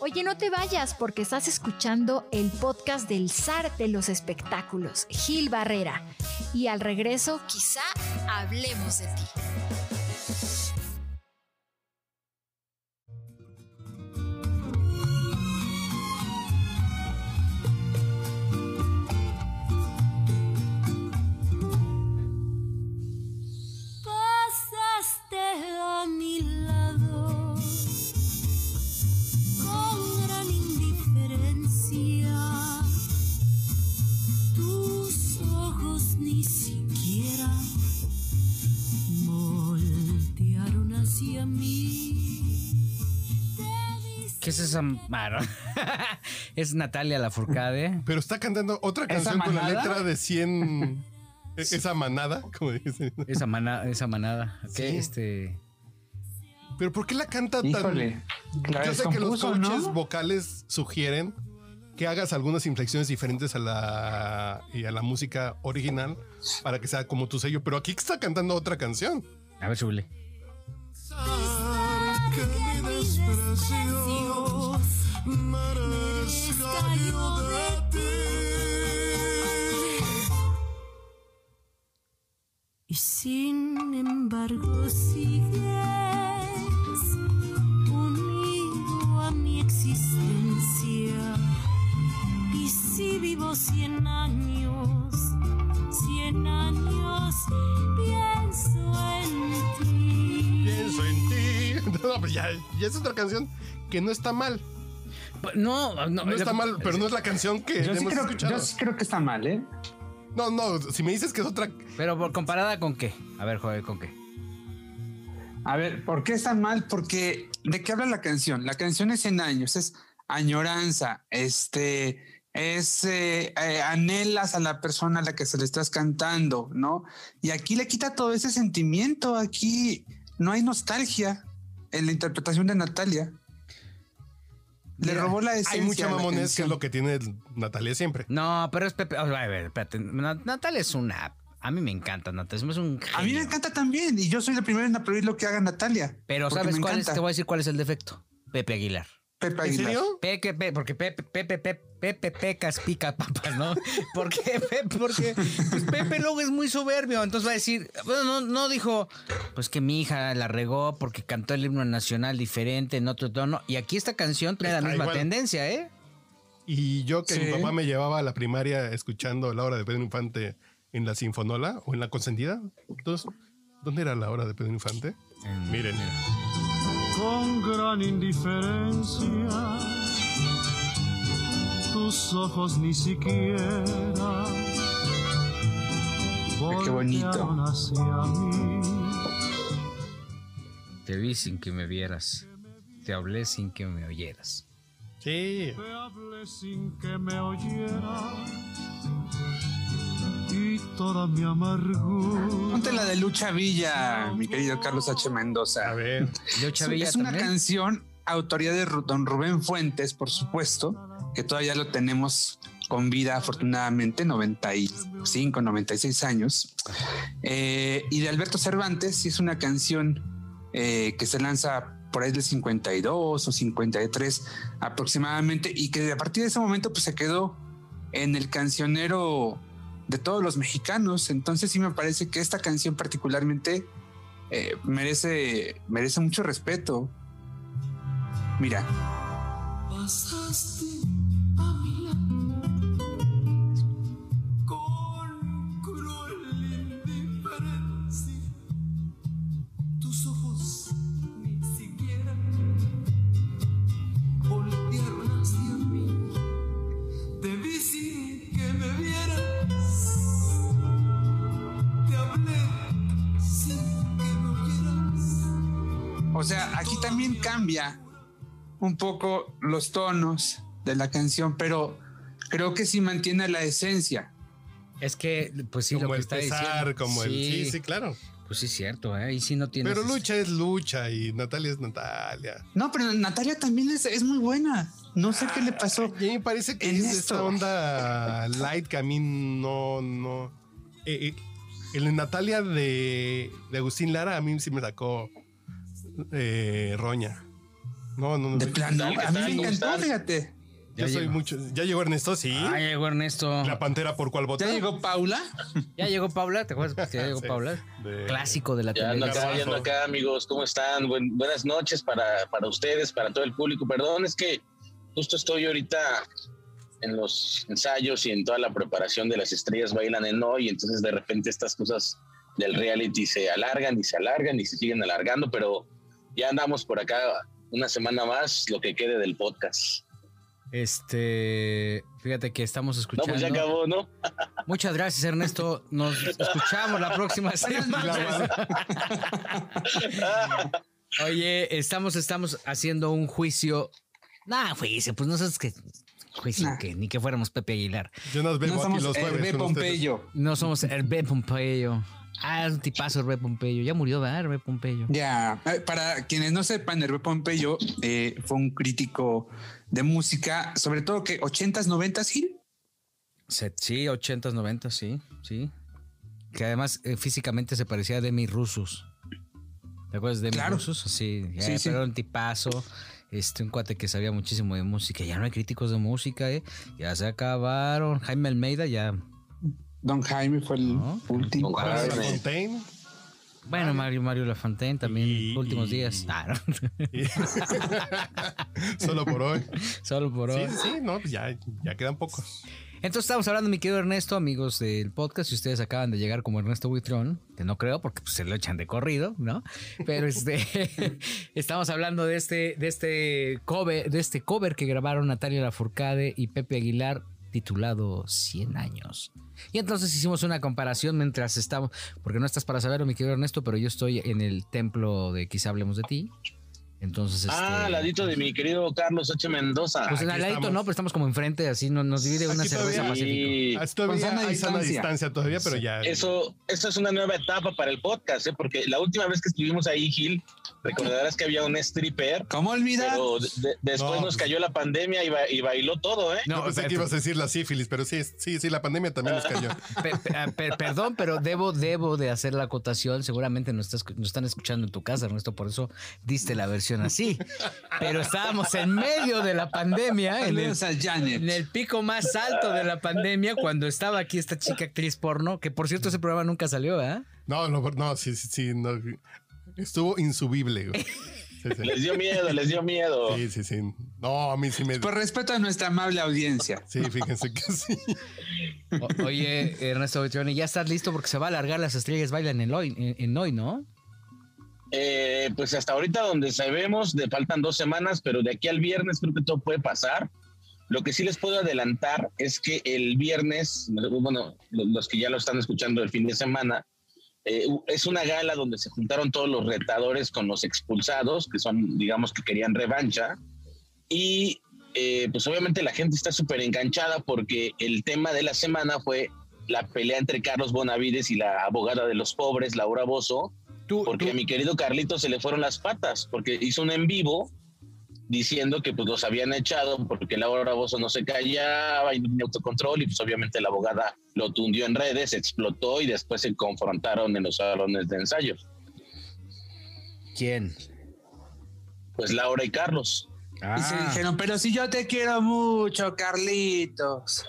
Oye, no te vayas porque estás escuchando el podcast del zar de los espectáculos, Gil Barrera. Y al regreso, quizá hablemos de ti. Ni siquiera voltearon hacia mí. ¿Qué es esa? No. es Natalia Lafourcade. Pero está cantando otra ¿Esa canción con la manada? letra de 100. e- Esa manada, como dicen. Esa, mana- esa manada. ¿Qué? Sí. Este. Pero ¿por qué la canta tan.? Híjole, la Yo sé que los coaches ¿no? vocales sugieren que hagas algunas inflexiones diferentes a la, y a la música original para que sea como tu sello. Pero aquí está cantando otra canción. A ver, súbele. Pues ya, ya es otra canción que no está mal. No, no, No está mal, pero no es la canción que Yo sí, hemos creo, escuchado. yo sí creo que está mal, ¿eh? No, no, si me dices que es otra. Pero por- comparada con qué? A ver, joder, ¿con qué? A ver, ¿por qué está mal? Porque ¿de qué habla la canción? La canción es 100 años, es añoranza, este, es eh, eh, anhelas a la persona a la que se le estás cantando, ¿no? Y aquí le quita todo ese sentimiento, aquí no hay nostalgia en la interpretación de Natalia. Le Mira, robó la esencia. Hay mucha mamones que es lo que tiene Natalia siempre. No, pero es Pepe. A ver, espérate. Na- Natalia es una. A mí me encanta Natalia. Es un. A mí me genio. encanta también y yo soy la primera en aplaudir lo que haga Natalia. Pero ¿sabes cuál es? Te voy a decir cuál es el defecto. Pepe Aguilar. Pepe ¿En Aguilar. serio? Pepe, Pepe, porque Pepe, Pepe, Pepe, Pepe pecas pica papas, ¿no? Porque Pepe, porque pues Pepe luego es muy soberbio, entonces va a decir, bueno, no, no dijo, pues que mi hija la regó porque cantó el himno nacional diferente en otro tono. Y aquí esta canción tiene la misma igual. tendencia, ¿eh? Y yo que mi papá me llevaba a la primaria escuchando la hora de Pedro Infante en la Sinfonola o en la Consentida. Entonces, ¿dónde era la hora de Pedro Infante? Miren. Con gran indiferencia. Tus ojos ni siquiera qué bonito. hacia mí. Te vi sin que me vieras, te hablé sin que me oyeras. Sí. Te hablé sin que me oyera y toda mi amargura. Ponte la de Lucha Villa, mi querido Carlos H. Mendoza. A ver. Leo Es, Chavilla es una también. canción autoría de don Rubén Fuentes, por supuesto, que todavía lo tenemos con vida, afortunadamente, 95, 96 años. Eh, y de Alberto Cervantes, sí es una canción eh, que se lanza por ahí del 52 o 53 aproximadamente, y que a partir de ese momento pues se quedó en el cancionero de todos los mexicanos. Entonces sí me parece que esta canción particularmente eh, merece, merece mucho respeto. Mira, Pasaste cambia un poco los tonos de la canción, pero creo que sí mantiene la esencia. Es que, pues sí, lo como que el está pesar, diciendo. como el. Sí, sí, claro. Pues sí, es cierto, ¿eh? Y sí no tiene. Pero lucha es lucha y Natalia es Natalia. No, pero Natalia también es, es muy buena. No sé qué le pasó. Y a mí me parece que En es esto. esta onda light que a mí no, no. Eh, eh, el de Natalia de, de Agustín Lara a mí sí me sacó eh, roña. No, no, no. De plano. A mí me ¿Cómo encantó, están? fíjate. Ya soy llegó. mucho. ¿Ya llegó Ernesto? Sí. Ah, ya llegó Ernesto. La pantera por cuál vota. ¿Ya llegó Paula? Ya llegó Paula, ¿te acuerdas que ya llegó Sí. Paula? De- Clásico de la Ya ando televisión. acá, ya ando acá, amigos. ¿Cómo están? Buen- buenas noches para, para ustedes, para todo el público. Perdón, es que justo estoy ahorita en los ensayos y en toda la preparación de las estrellas bailan en hoy, entonces de repente estas cosas del reality se alargan y se alargan y se siguen alargando, pero ya andamos por acá una semana más, lo que quede del podcast. Este, fíjate que estamos No, escuchando. pues ya acabó, ¿no? Muchas gracias, Ernesto. Nos escuchamos la próxima semana. Oye, estamos, estamos haciendo un juicio. Nah, juicio, pues no sabes que juicio Nah. que ni que fuéramos Pepe Aguilar. Yo nos veo No aquí los jueves. Pompeyo. No somos Hervé Pompeyo. Ah, es un tipazo Hervé Pompeyo. Ya murió, ¿verdad? Hervé Pompeyo. Ya, eh, para quienes no sepan, Hervé Pompeyo eh, fue un crítico de música, sobre todo que 80s, 90s, Gil. Sí, 80s, 90s, sí, sí. Que además eh, físicamente se parecía a Demi Rusus. ¿Te acuerdas de Demi Claro. Rusus? Sí, ya, Sí, sí. pero un tipazo. Este, un cuate que sabía muchísimo de música. Ya no hay críticos de música, ¿eh? Ya se acabaron. Jaime Almeida ya. Don Jaime fue el No. último. Don Jaime. Fontaine. Bueno, Mario Mario Lafontaine también, Y- últimos y- días. Ah. Y- Solo por hoy. Solo por Sí, hoy. sí, no, pues ya, ya quedan pocos. Entonces estamos hablando, mi querido Ernesto, amigos del podcast, y ustedes acaban de llegar como Ernesto Buitrón, que no creo porque pues, se lo echan de corrido, ¿no? Pero este estamos hablando de este, de este cover, de este cover que grabaron Natalia Lafourcade y Pepe Aguilar, titulado 100 años. Y entonces hicimos una comparación mientras estamos, porque no estás para saberlo, mi querido Ernesto, pero yo estoy en el templo de Quizá hablemos de ti. Entonces, Ah, este, al ladito de mi querido Carlos H. Mendoza. Pues en al ladito estamos. no, pero estamos como enfrente, así no- nos divide una Aquí cerveza todavía- pacífico. Y- Ah, Todavía sana hay sana distancia. distancia todavía, pero ya. Eso, esto es una nueva etapa para el podcast, ¿eh? porque la última vez que estuvimos ahí, Gil, recordarás que había un stripper, ¿Cómo olvidar? pero de- de- después No, nos cayó la pandemia y, ba- y bailó todo, ¿eh? No, pensé que ibas a decir la sífilis, pero sí, sí, sí, la pandemia también nos cayó. Ah, per- perdón, pero debo, debo de hacer la acotación. Seguramente nos, estás- nos están escuchando en tu casa, Ernesto, por eso diste la versión así. Pero estábamos en medio de la pandemia, en el, en pico más alto de la pandemia, cuando estaba aquí esta chica actriz porno, que por cierto ese programa nunca salió, ¿eh? No, no, no, sí, sí, sí. no. Estuvo insubible. güey. Sí, sí. Les dio miedo, les dio miedo. Sí, sí, sí. No, a mí sí me. Por respeto a nuestra amable audiencia. Sí, fíjense que sí. O- oye, Ernesto Betrioni, ya estás listo porque se va a alargar las estrellas bailan en hoy, en, en hoy, ¿no? Eh, pues hasta ahorita donde sabemos, le faltan dos semanas, pero de aquí al viernes creo que todo puede pasar. Lo que sí les puedo adelantar es que el viernes, bueno, lo- los que ya lo están escuchando el fin de semana, eh, es una gala donde se juntaron todos los retadores con los expulsados, que son, digamos, que querían revancha. Y eh, pues obviamente la gente está súper enganchada porque el tema de la semana fue la pelea entre Carlos Bonavides y la abogada de los pobres, Laura Bozo, Tú, porque tú- a mi querido Carlito se le fueron las patas, porque hizo un en vivo diciendo que pues los habían echado porque Laura Bozo no se callaba y no tenía autocontrol y pues obviamente la abogada lo tundió en redes, explotó y después se confrontaron en los salones de ensayos. ¿Quién? Pues Laura y Carlos. Y se Ah. dijeron, pero si yo te quiero mucho, Carlitos.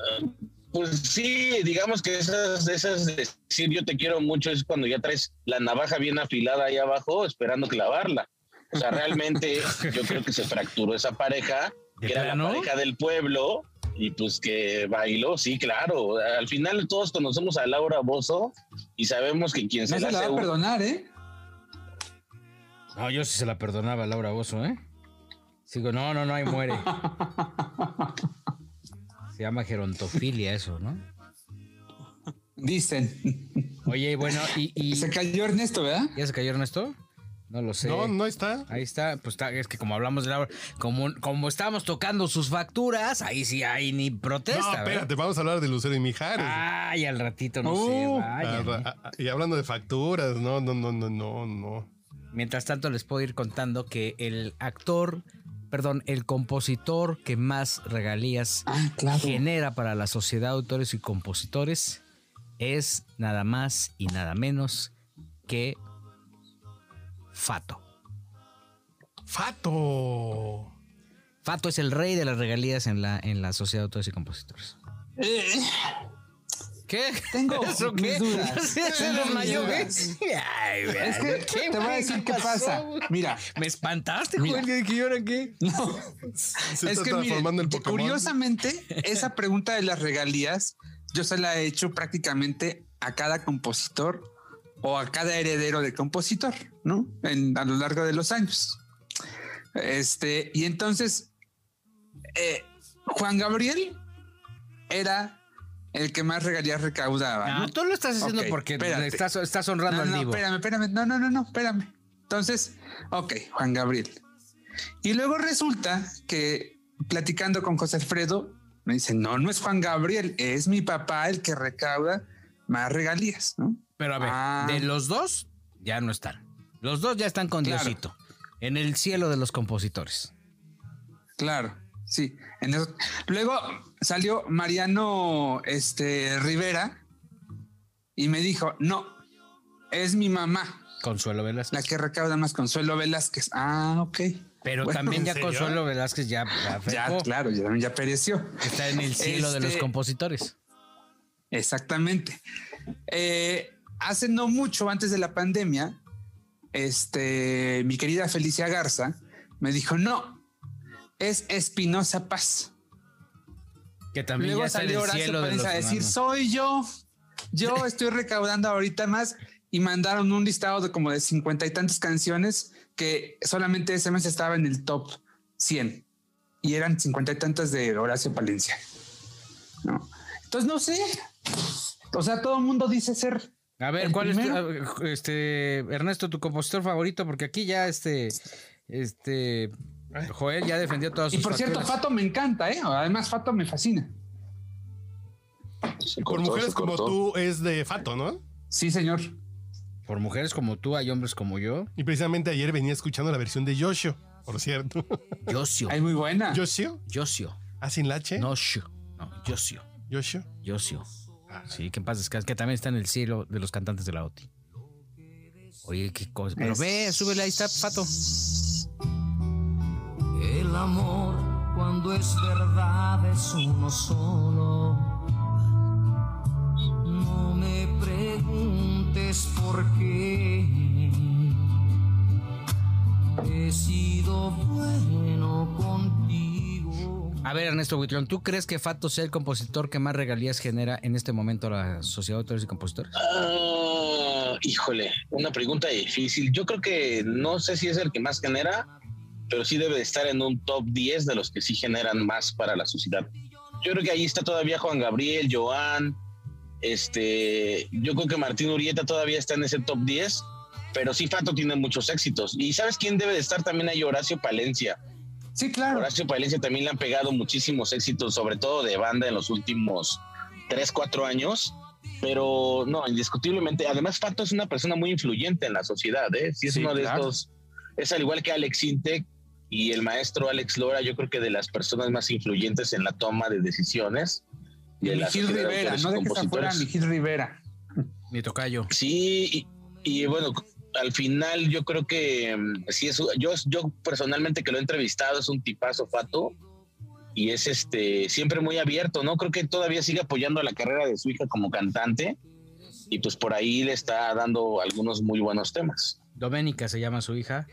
Pues sí, digamos que esas, esas de decir yo te quiero mucho es cuando ya traes la navaja bien afilada ahí abajo esperando clavarla. O sea, realmente yo creo que se fracturó esa pareja, ¿De que era la pareja del pueblo, y pues que bailó, sí, claro. Al final todos conocemos a Laura Bozo y sabemos que quien No se se la la va a perdonar, ¿eh? No, yo sí se la perdonaba a Laura Bozo, ¿eh? Sigo, no, no, no, ahí muere. Se llama gerontofilia eso, ¿no? Dicen. Oye, bueno, y, y- Se cayó Ernesto, ¿verdad? ¿ya se cayó Ernesto? No lo sé. No, no está. Ahí está, pues está, es que como hablamos de Laura, como, como estábamos tocando sus facturas, ahí sí hay ni protesta. No, ¿verdad? espérate, vamos a hablar de Lucero y Mijares. Ay, al ratito no Uh, sé, Ah, vaya. ah, y hablando de facturas, no, no, no, no, no, no. Mientras tanto, les puedo ir contando que el actor, perdón, el compositor que más regalías Ah, claro. genera para la sociedad de autores y compositores es nada más y nada menos que Fato. Fato. Fato es el rey de las regalías en la, en la Sociedad de Autores y Compositores. Eh, ¿Qué? Tengo ¿Eso mis qué? dudas. ¿Se Tengo mis desmayó, qué? dudas. Ay, güey, es que ¿qué, te voy a decir qué pasó, pasa. Mira, Me espantaste, Mira. Joel. Yo dije, ¿y ahora qué? no. Se es está que transformando el Pokémon. curiosamente, esa pregunta de las regalías, yo se la he hecho prácticamente a cada compositor o a cada heredero de compositor, ¿no? En- a lo largo de los años. Este, y entonces, eh, Juan Gabriel era el que más regalías recaudaba. No, ¿no? Ah, tú lo estás haciendo porque espérate. estás, estás honrando No, al no, divo. espérame, espérame. No, no, no, no, espérame. Entonces, ok, Juan Gabriel. Y luego resulta que platicando con José Alfredo, me dice, no, no es Juan Gabriel, es mi papá el que recauda más regalías, ¿no? Pero a ver, Ah. de los dos ya no están. Los dos ya están con Claro. Diosito. En el cielo de los compositores. Claro, sí. Luego salió Mariano este, Rivera y me dijo, no, es mi mamá Consuelo Velázquez. la que recauda más Consuelo Velázquez. Ah, ok. Pero Bueno, también ¿en ya? Consuelo Velázquez ya, ya Ya, claro, ya, ya pereció. Está en el cielo de los Este, compositores. Exactamente. Eh, hace no mucho, antes de la pandemia, este, mi querida Felicia Garza me dijo, no, es Espinosa Paz. Que también Luego ya está salió Horacio Palencia a decir, soy yo, yo estoy recaudando ahorita más y mandaron un listado de como de cincuenta y tantas canciones que solamente ese mes estaba en el top 100 y eran cincuenta y tantas de Horacio Palencia. ¿no? Entonces no sé, o sea, todo el mundo dice ser A ver, ¿cuál es tu, este, Ernesto, tu compositor favorito? Porque aquí ya este, este, Joel ya defendió todas Y sus por cierto. Fato me encanta, ¿eh? Además, Fato me fascina. Se Por cortó, mujeres como tú es de Fato, ¿no? Sí, señor. Por mujeres como tú, hay hombres como yo. Y precisamente ayer venía escuchando la versión de Yoshio, por cierto. Yosio. Ay, muy buena. ¿Yoshio? Yosio. ¿Ah, sin la H? No, Sho. No, Yosio. ¿Yoshio? Yosio. Sí, que en paz descanse, que también está en el cielo de los cantantes de la OTI. Oye, qué cosa. Pero Es- ve, súbele, ahí está, Pato. El amor cuando es verdad es uno solo. No me preguntes por qué. He sido bueno contigo. A ver, Ernesto Buitrón, ¿tú crees que Fato sea el compositor que más regalías genera en este momento a la Sociedad de Autores y Compositores? Ah, híjole, una pregunta difícil. Yo creo que no sé si es el que más genera, pero sí debe de estar en un top 10 de los que sí generan más para la sociedad. Yo creo que ahí está todavía Juan Gabriel, Joan, este, yo creo que Martín Urieta todavía está en ese top 10, pero sí Fato tiene muchos éxitos. Y ¿sabes quién debe de estar también ahí? Horacio Palencia. Sí, claro. Horacio Palencia también le han pegado muchísimos éxitos, sobre todo de banda en los últimos 3, 4 años. Pero no, indiscutiblemente. Además, Fato es una persona muy influyente en la sociedad. ¿eh? Sí, es Sí, uno de claro. estos. Es al igual que Alex Intec y el maestro Alex Lora, yo creo que de las personas más influyentes en la toma de decisiones. Y de de Rivera, y no dejes afuera a compositores. Miguel Rivera. Mi tocayo. Sí, y, y bueno, al final yo creo que mm, sí es yo yo personalmente que lo he entrevistado es un tipazo Fato y es este siempre muy abierto, ¿no? Creo que todavía sigue apoyando la carrera de su hija como cantante y pues por ahí le está dando algunos muy buenos temas. Doménica se llama su hija,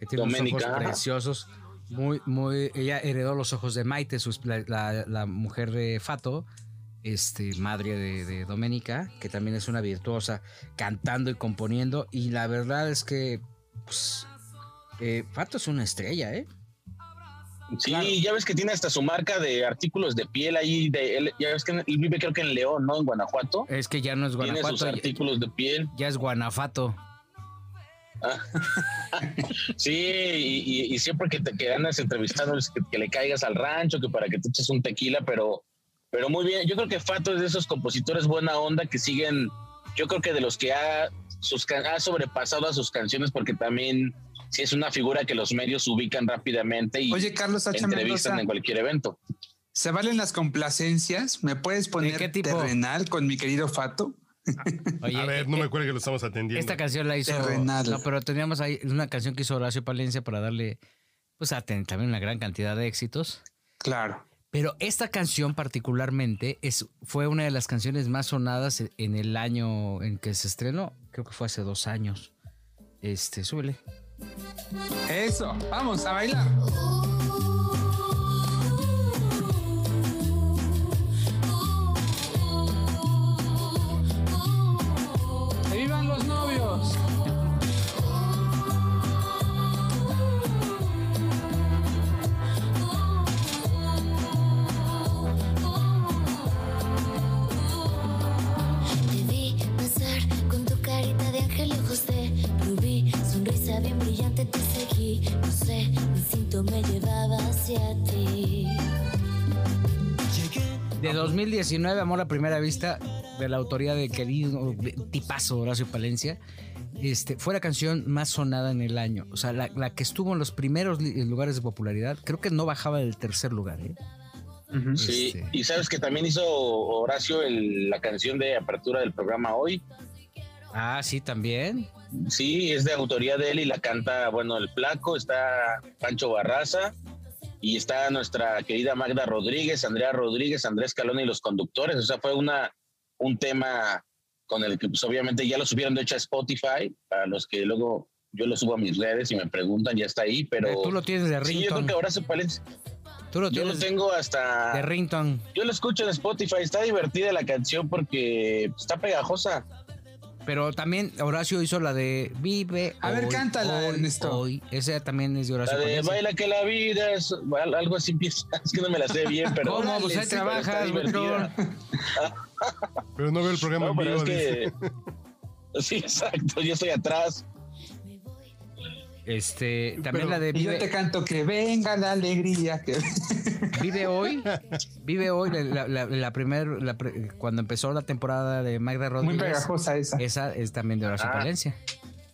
que tiene unos ojos preciosos. Muy, muy, ella heredó los ojos de Maite, sus- la, la- la mujer de Fato, este, madre de, de Doménica, que también es una virtuosa cantando y componiendo. Y la verdad es que, pues, eh, Fato es una estrella, ¿eh? Sí, ya ves que tiene hasta su marca de artículos de piel ahí de él, ya ves que él vive creo que en León, ¿no? En Guanajuato. Es que ya no es Tiene sus Guanajuato, ya, artículos de piel. ya es Guanafato. Sí, y, y- y siempre que te que andas entrevistando es que, que le caigas al rancho, que para que te eches un tequila, pero, pero muy bien. Yo creo que Fato es de esos compositores buena onda que siguen, yo creo que de los que ha, sus, ha sobrepasado a sus canciones porque también sí es una figura que los medios ubican rápidamente y Oye, Carlos H. entrevistan Mendoza, en cualquier evento. ¿se valen las complacencias? ¿Me puedes poner qué tipo? terrenal con mi querido Fato? Oye, a ver, no eh, me acuerdo que lo estamos atendiendo. Esta canción la hizo. Terrenal. No, pero teníamos ahí una canción que hizo Horacio Palencia para darle pues también una gran cantidad de éxitos. Claro. Pero esta canción particularmente es, fue una de las canciones más sonadas en el año en que se estrenó. Creo que fue hace dos años. Este, súbele. Eso, vamos a bailar. 2019, Amor a Primera Vista, de la autoría de querido tipazo Horacio Palencia, este, fue la canción más sonada en el año. O sea, la, la que estuvo en los primeros lugares de popularidad, creo que no bajaba del tercer lugar. ¿eh? Sí, Este. y sabes que también hizo Horacio el- la canción de apertura del programa hoy. Ah, sí, también. Sí, es de autoría de él y la canta, bueno, el flaco, está Pancho Barraza y está nuestra querida Magda Rodríguez, Andrea Rodríguez, Andrés Calón y los conductores. O sea, fue una, un tema con el que pues, obviamente ya lo subieron de hecho a Spotify, para los que luego yo lo subo a mis redes y me preguntan, ya está ahí, pero... Tú lo tienes de Sí, yo creo que Horacio Palencia, Tú lo yo lo tienes tengo hasta... de ringtone. Yo lo escucho en Spotify, está divertida la canción porque está pegajosa. Pero también Horacio hizo la de Vive. A ver, cántala, hoy, Ernesto. Hoy. Esa también es de Horacio La de baila que la vida es al- algo así empieza. Es que no me la sé bien, pero. ¿Cómo? Pues ahí Sí, pero trabajas, divertida. Pero no veo el programa No, en pero vivo. es que. Sí, exacto. Yo estoy atrás. Este, también Pero- la de Y yo te Vive, canto que venga la alegría. Que... Vive hoy. Vive hoy, la, la, la primer, la pre- cuando empezó la temporada de Magda Muy Rodríguez. pegajosa esa. Esa es también de Horacio Ah. Palencia.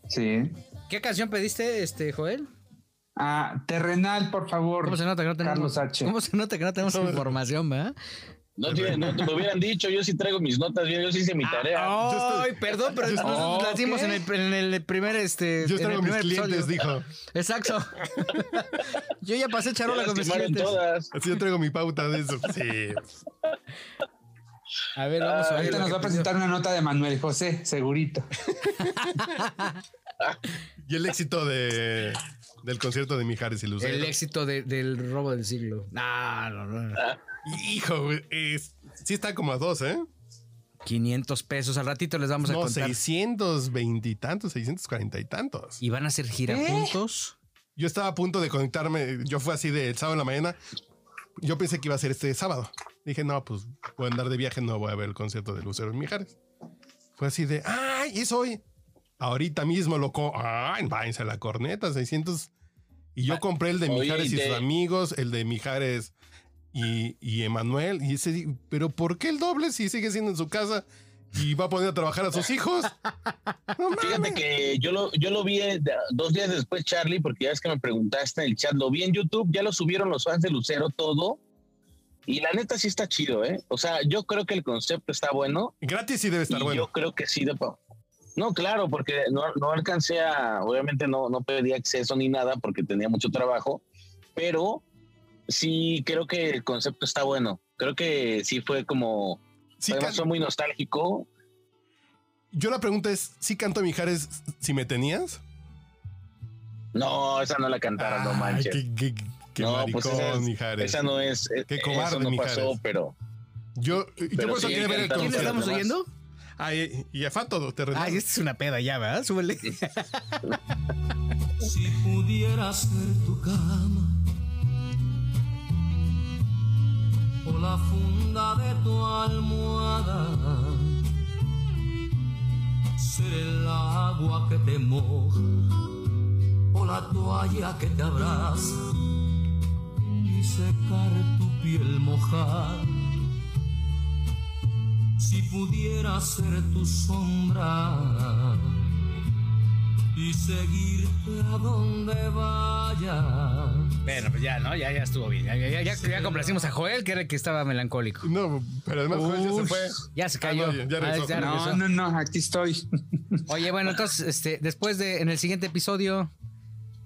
Sí. ¿Qué canción pediste, este, Joel? Ah, terrenal, por favor. ¿Cómo se nota que no tenemos, Carlos H. ¿Cómo se nota que no tenemos información, verdad? No, tiene, no me hubieran dicho, yo sí traigo mis notas bien, yo sí hice mi tarea. Ay, perdón, pero nosotros las dimos en el, en el primer, este, Yo en el traigo mis primer clientes, episodio. dijo. Exacto. Yo ya pasé charola con mis clientes. todas. Así yo traigo mi pauta de eso. Sí. A ver, vamos a ver. Ahorita nos que va a presentar una nota de Manuel José, segurito. Y el éxito de, del concierto de Mijares y. Lucero. El éxito de- del robo del siglo. No, no, no. Hijo, güey, es- sí está como a dos, ¿eh? 500 pesos. Al ratito les vamos a No, contar. 620 y tantos, 640 y tantos. ¿Y van a hacer gira ¿Eh? juntos? Yo estaba a punto de conectarme. Yo fui así de el sábado en la mañana. Yo pensé que iba a ser este sábado. Dije, no, pues voy a andar de viaje, no voy a ver el concierto de Lucero en Mijares. Fue así de, ¡ay! Es hoy. Ahorita mismo loco. ¡Ay! Váyanse a la corneta, 600. Y yo compré el de Oye, Mijares y y sus amigos, el de Mijares y, y Emanuel. Y ese, pero ¿por qué el doble si sigue siendo en su casa y va a poner a trabajar a sus hijos? No Fíjate que yo lo, yo lo vi eh, dos días después, Charlie, porque ya es que me preguntaste en el chat, lo vi en YouTube, ya lo subieron los fans de Lucero todo. Y la neta sí está chido, ¿eh? O sea, yo creo que el concepto está bueno. Gratis sí debe estar y bueno. Yo creo que sí. De, no, claro, porque no, no alcancé a, obviamente no, no pedí acceso ni nada porque tenía mucho trabajo, pero sí creo que el concepto está bueno. Creo que sí fue como, Sí, además fue muy nostálgico. Yo la pregunta es, ¿sí canto Mijares si me tenías? No, esa no la cantaron, no manches. Qué, qué- qué no, maricón, pues esa, es- Mijares. esa no es. eh, Qué eso cobarde, no Mijares. pasó, pero. Yo, yo Pero por eso sí, quería ver el ¿Quién estamos oyendo? Ay, y a Fato, te. Ay, esta es una peda ya, ¿verdad? Súbele. Si pudiera ser tu cama o la funda de tu almohada, ser el agua que te moja o la toalla que te abraza y secar tu piel mojada. Si pudiera ser tu sombra y seguirte a donde vaya. Bueno, pues ya, ¿no? Ya, ya estuvo bien. Ya, ya, ya, ya, ya complacimos a Joel, que era el que estaba melancólico. No, pero además Joel ya se fue. Ya se cayó. Ah, no, ya- Ah, regresó. No, regresó. no, no, aquí estoy. Oye, bueno, entonces, este, después de, en el siguiente episodio,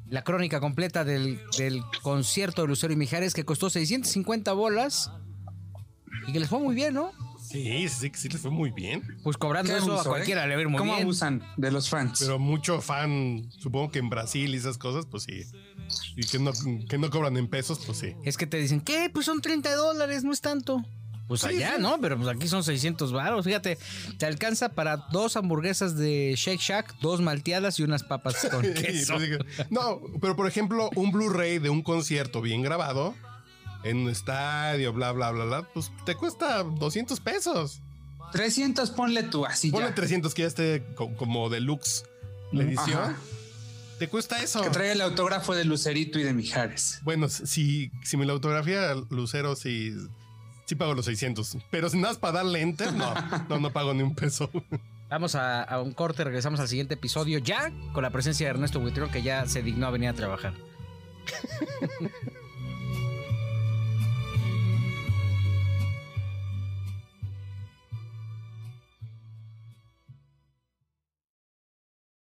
la crónica completa del, del concierto de Lucero y Mijares que costó 650 bolas y que les fue muy bien, ¿no? Sí, sí, sí, les fue muy bien. Pues cobrando eso abuso, a cualquiera ¿eh? le va a ir muy ¿Cómo bien. abusan de los fans? Pero mucho fan, supongo que en Brasil y esas cosas, pues sí. Y que no, que no cobran en pesos, pues sí. Es que te dicen, ¿qué? Pues son 30 dólares, no es tanto. Pues Sí, allá, sí. ¿no? Pero pues aquí son 600 baros. Fíjate, te alcanza para dos hamburguesas de Shake Shack, dos malteadas y unas papas con queso. pues no, pero por ejemplo, un Blu-ray de un concierto bien grabado en un estadio, bla, bla, bla, bla, pues te cuesta 200 pesos. 300 ponle tú, así Ponle ya. 300 que ya esté co- como deluxe la edición. Ajá. Te cuesta eso. Que traiga el autógrafo de Lucerito y de Mijares. Bueno, si, si me la autografía Lucero, sí, sí pago los 600. Pero si nada más para darle enter, no, no, no pago ni un peso. Vamos a, a un corte, regresamos al siguiente episodio ya con la presencia de Ernesto Buitrón que ya se dignó a venir a trabajar.